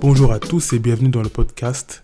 Bonjour à tous et bienvenue dans le podcast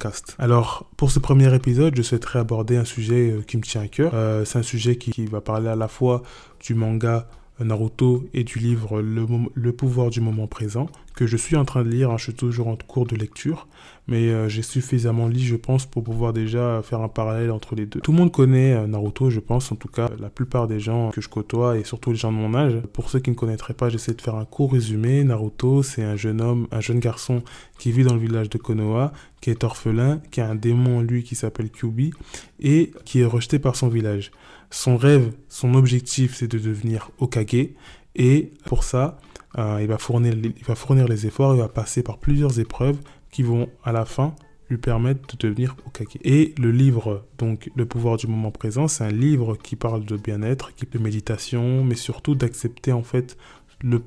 Cast. Alors, pour ce premier épisode, je souhaiterais aborder un sujet euh, qui me tient à cœur. Euh, c'est un sujet qui, qui, va parler à la fois du manga Naruto et du livre le, pouvoir du moment présent, que je suis en train de lire, hein, je suis toujours en cours de lecture, mais euh, j'ai suffisamment lu, je pense, pour pouvoir déjà faire un parallèle entre les deux. Tout le monde connaît euh, Naruto, je pense, en tout cas, la plupart des gens que je côtoie, et surtout les gens de mon âge. Pour ceux qui ne connaîtraient pas, j'essaie de faire un court résumé. Naruto, c'est un jeune homme, un jeune garçon qui vit dans le village de Konoha, qui est orphelin, qui a un démon lui qui s'appelle Kyubi, et qui est rejeté par son village. Son rêve, son objectif, c'est de devenir Okage. Et pour ça, euh, il, va fournir, les efforts, il va passer par plusieurs épreuves qui vont à la fin lui permettre de devenir Okage. Et le livre, donc Le pouvoir du moment présent, c'est un livre qui parle de bien-être, de méditation, mais surtout d'accepter en fait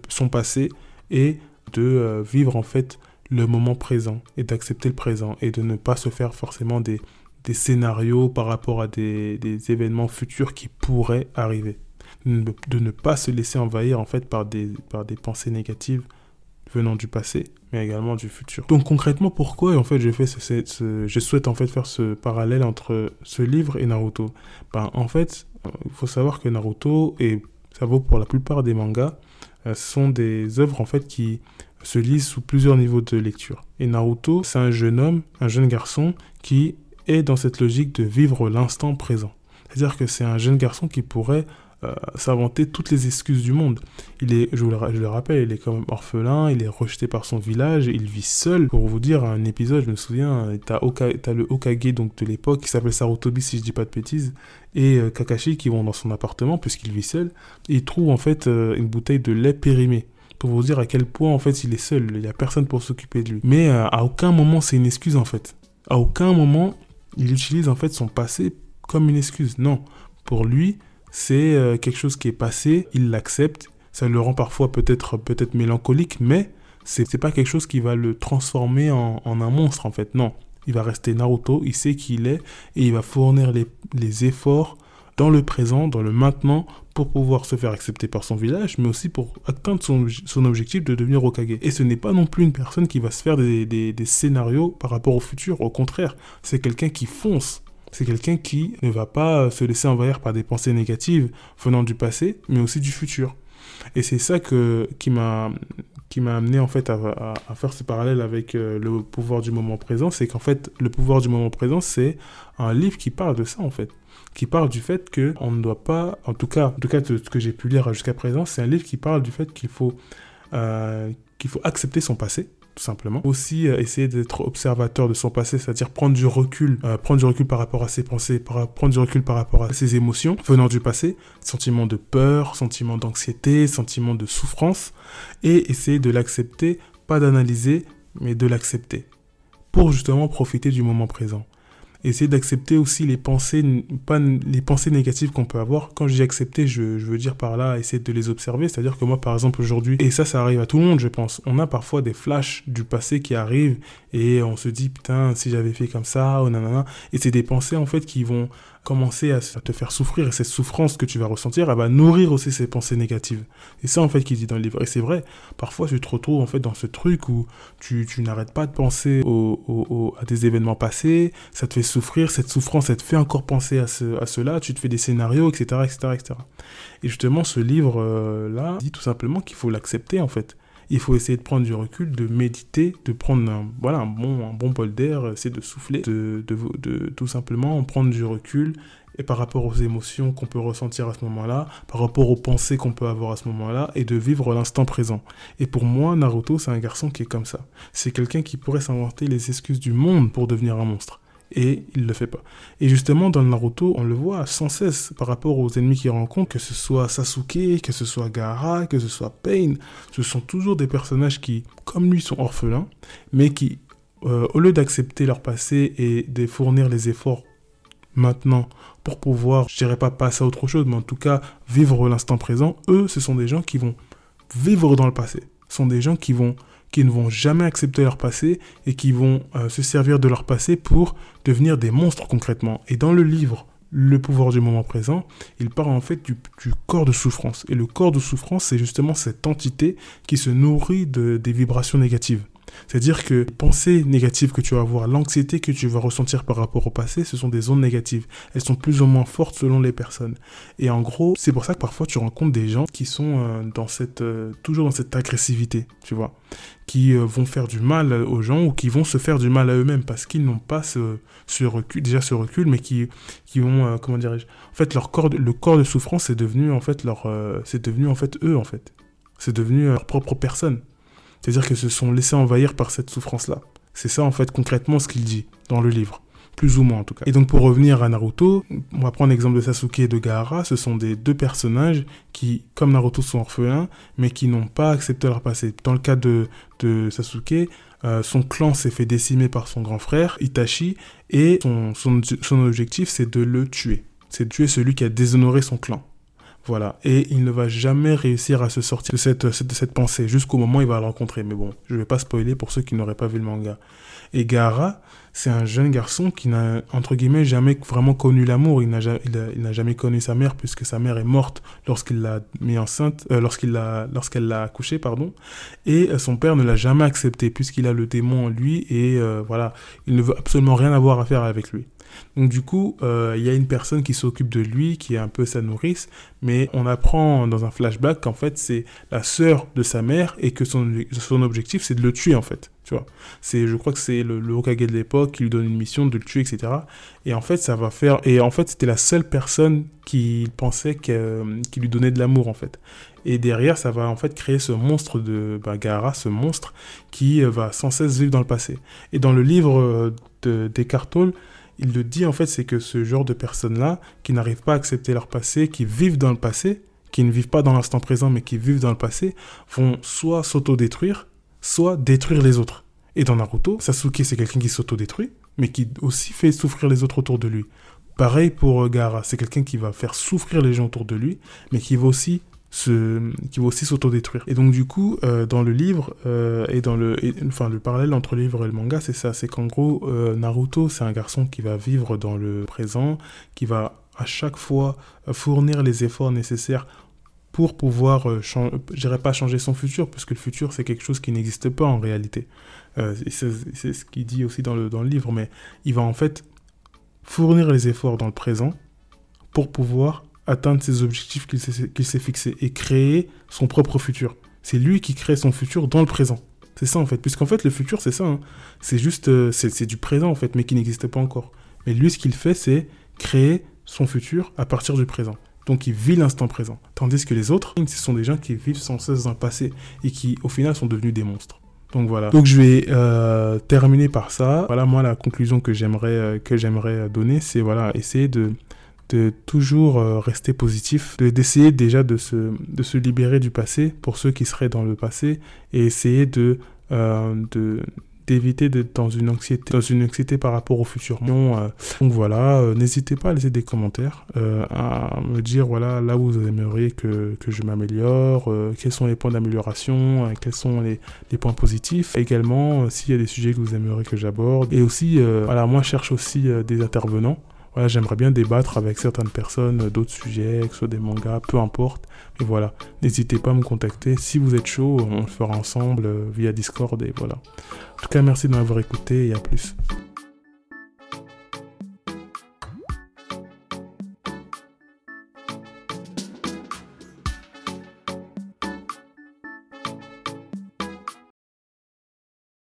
son passé et de euh, vivre en fait le moment présent et d'accepter le présent et de ne pas se faire forcément des, des scénarios par rapport à des, événements futurs qui pourraient arriver. De ne pas se laisser envahir en fait par des, par des pensées négatives venant du passé, mais également du futur. Donc concrètement, pourquoi en fait je fais ce, je souhaite en fait faire ce parallèle entre ce livre et Naruto? Ben, En fait, il faut savoir que Naruto, et ça vaut pour la plupart des mangas, euh, sont des œuvres en fait qui se lisent sous plusieurs niveaux de lecture. Et Naruto, c'est un jeune homme, un jeune garçon qui est dans cette logique de vivre l'instant présent. C'est-à-dire que c'est un jeune garçon qui pourrait euh, s'inventer toutes les excuses du monde. Il est, je, le, rappelle, il est quand même orphelin, il est rejeté par son village, il vit seul. Pour vous dire, un épisode, je me souviens, t'as as le Okage donc, de l'époque qui s'appelle Sarutobi si je dis pas de bêtises, et euh, Kakashi qui vont dans son appartement puisqu'il vit seul, et il trouve en fait euh, une bouteille de lait périmé pour vous dire à quel point en fait il est seul, il n'y a personne pour s'occuper de lui. Mais à aucun moment c'est une excuse en fait. À aucun moment il utilise en fait son passé comme une excuse. Non, pour lui, c'est euh, quelque chose qui est passé, il l'accepte. Ça le rend parfois peut-être peut-être mélancolique, mais c'est pas quelque chose qui va le transformer en, un monstre en fait. Non, il va rester Naruto, il sait qui il est et il va fournir les, les efforts dans le présent, dans le maintenant, pour pouvoir se faire accepter par son village, mais aussi pour atteindre son, objectif de devenir Okage. Et ce n'est pas non plus une personne qui va se faire des, scénarios par rapport au futur, au contraire, c'est quelqu'un qui fonce. C'est quelqu'un qui ne va pas se laisser envahir par des pensées négatives venant du passé, mais aussi du futur. Et c'est ça que, qui m'a amené en fait à, à, faire ce parallèle avec euh, le pouvoir du moment présent, c'est qu'en fait le pouvoir du moment présent c'est un livre qui parle de ça en fait qui parle du fait que on ne doit pas, en tout cas, en tout cas ce que j'ai pu lire jusqu'à présent, c'est un livre qui parle du fait qu'il faut, euh, qu'il faut accepter son passé, tout simplement. Aussi euh, essayer d'être observateur de son passé, c'est-à-dire prendre du recul, euh, prendre du recul par rapport à ses pensées, prendre du recul par rapport à ses émotions venant du passé, sentiments de peur, sentiments d'anxiété, sentiments de souffrance, et essayer de l'accepter, pas d'analyser, mais de l'accepter, pour justement profiter du moment présent essayer d'accepter aussi les pensées, pas les pensées négatives qu'on peut avoir. Quand j'ai accepté, je, je, veux dire par là, essayer de les observer. C'est-à-dire que moi, par exemple, aujourd'hui, et ça, ça arrive à tout le monde, je pense, on a parfois des flashs du passé qui arrivent et on se dit, putain, si j'avais fait comme ça, ou nanana. Et c'est des pensées, en fait, qui vont commencer à te faire souffrir et cette souffrance que tu vas ressentir, elle va nourrir aussi ces pensées négatives. Et ça, en fait, qu'il dit dans le livre. Et c'est vrai, parfois, tu te retrouves, en fait, dans ce truc où tu, tu n'arrêtes pas de penser à des événements passés, ça te fait souffrir, cette souffrance, elle te fait encore penser à, ce, à cela, tu te fais des scénarios, etc., etc., etc. Et justement, ce livre-là dit tout simplement qu'il faut l'accepter, en fait il faut essayer de prendre du recul, de méditer, de prendre un, voilà, un, bon, un bon bol d'air, essayer de souffler, de, de, de, tout simplement prendre du recul et par rapport aux émotions qu'on peut ressentir à ce moment-là, par rapport aux pensées qu'on peut avoir à ce moment-là, et de vivre l'instant présent. Et pour moi, Naruto, c'est un garçon qui est comme ça. C'est quelqu'un qui pourrait s'inventer les excuses du monde pour devenir un monstre et il le fait pas. Et justement, dans Naruto, on le voit sans cesse par rapport aux ennemis qu'il rencontre, que ce soit Sasuke, que ce soit Gaara, que ce soit Pain, ce sont toujours des personnages qui, comme lui, sont orphelins, mais qui, euh, au lieu d'accepter leur passé et de fournir les efforts maintenant pour pouvoir, je dirais pas passer à autre chose, mais en tout cas vivre l'instant présent, eux, ce sont des gens qui vont vivre dans le passé. Ce sont des gens qui vont qui ne vont jamais accepter leur passé et qui vont euh, se servir de leur passé pour devenir des monstres concrètement. Et dans le livre Le pouvoir du moment présent, il parle en fait du, corps de souffrance. Et le corps de souffrance, c'est justement cette entité qui se nourrit de, des vibrations négatives. C'est-à-dire que les pensées négatives que tu vas avoir, l'anxiété que tu vas ressentir par rapport au passé, ce sont des ondes négatives. Elles sont plus ou moins fortes selon les personnes. Et en gros, c'est pour ça que parfois tu rencontres des gens qui sont euh, euh, toujours dans cette agressivité, tu vois, qui euh, vont faire du mal aux gens ou qui vont se faire du mal à eux-mêmes parce qu'ils n'ont pas ce, recul, déjà ce recul, mais qui, qui ont, comment dirais-je, en fait, leur corps, le corps de souffrance, c'est devenu en fait leur, c'est devenu en fait eux en fait. C'est devenu leur propre personne. C'est-à-dire qu'ils se sont laissés envahir par cette souffrance-là. C'est ça, en fait, concrètement, ce qu'il dit dans le livre. Plus ou moins, en tout cas. Et donc, pour revenir à Naruto, on va prendre l'exemple de Sasuke et de Gaara. Ce sont des deux personnages qui, comme Naruto, sont orphelins, mais qui n'ont pas accepté leur passé. Dans le cas de, Sasuke, euh, son clan s'est fait décimer par son grand frère, Itachi, et son objectif, c'est de le tuer. C'est de tuer celui qui a déshonoré son clan. Voilà. Et il ne va jamais réussir à se sortir de cette, cette pensée jusqu'au moment où il va le rencontrer. Mais bon, je ne vais pas spoiler pour ceux qui n'auraient pas vu le manga. Et Gaara, c'est un jeune garçon qui n'a, entre guillemets, jamais vraiment connu l'amour. Il n'a, il, n'a jamais connu sa mère puisque sa mère est morte lorsqu'il l'a mis enceinte, euh, lorsqu'il l'a, lorsqu'elle l'a accouché, pardon. Et euh, son père ne l'a jamais accepté puisqu'il a le démon en lui et euh, voilà, il ne veut absolument rien avoir à faire avec lui. Donc du coup, euh, il y a une personne qui s'occupe de lui, qui est un peu sa nourrice, mais on apprend dans un flashback qu'en fait c'est la sœur de sa mère et que son, son objectif c'est de le tuer en fait. Tu vois, c'est, je crois que c'est le, le Hokage de l'époque qui lui donne une mission de le tuer, etc. Et en fait, ça va faire. Et en fait, c'était la seule personne qui pensait qui lui donnait de l'amour en fait. Et derrière, ça va en fait créer ce monstre de Bagara, ce monstre qui euh, va sans cesse vivre dans le passé. Et dans le livre euh, de Descartes il le dit en fait, c'est que ce genre de personnes-là, qui n'arrivent pas à accepter leur passé, qui vivent dans le passé, qui ne vivent pas dans l'instant présent, mais qui vivent dans le passé, vont soit s'auto-détruire, soit détruire les autres. Et dans Naruto, Sasuke, c'est quelqu'un qui s'auto-détruit, mais qui aussi fait souffrir les autres autour de lui. Pareil pour Gaara, c'est quelqu'un qui va faire souffrir les gens autour de lui, mais qui va aussi qui va aussi s'autodétruire. Et donc du coup, euh, dans le livre, euh, et dans le, enfin le parallèle entre le livre et le manga, c'est ça, c'est qu'en gros, euh, Naruto, c'est un garçon qui va vivre dans le présent, qui va à chaque fois fournir les efforts nécessaires pour pouvoir, je dirais pas changer son futur, puisque le futur c'est quelque chose qui n'existe pas en réalité. c'est ce qu'il dit aussi dans le, dans le livre, mais il va en fait fournir les efforts dans le présent pour pouvoir atteindre ses objectifs qu'il s'est fixés et créer son propre futur. C'est lui qui crée son futur dans le présent. C'est ça en fait. Puisqu'en fait, le futur, c'est ça. Hein. C'est juste, euh, c'est du présent en fait, mais qui n'existe pas encore. Mais lui, ce qu'il fait, c'est créer son futur à partir du présent. Donc il vit l'instant présent. Tandis que les autres, ce sont des gens qui vivent sans cesse dans le passé et qui, au final, sont devenus des monstres. Donc voilà. Donc je vais euh, terminer par ça. Voilà moi la conclusion que j'aimerais euh, donner, c'est voilà essayer de de toujours euh, rester positif, d'essayer déjà de se, de se libérer du passé pour ceux qui seraient dans le passé et essayer de, euh, de d'éviter d'être dans une anxiété dans une anxiété par rapport au futur. Euh, donc voilà n'hésitez pas à laisser des commentaires à me dire voilà là où vous aimeriez que, que je m'améliore quels sont les points d'amélioration quels sont les, les, points positifs. Également s'il y a des sujets que vous aimeriez que j'aborde. Et aussi voilà moi je cherche aussi des intervenants j'aimerais bien débattre avec certaines personnes euh, d'autres sujets, que ce soit des mangas, peu importe. Mais voilà, n'hésitez pas à me contacter. Si vous êtes chaud, on le fera ensemble euh, via Discord et voilà. En tout cas, merci de m'avoir écouté et à plus.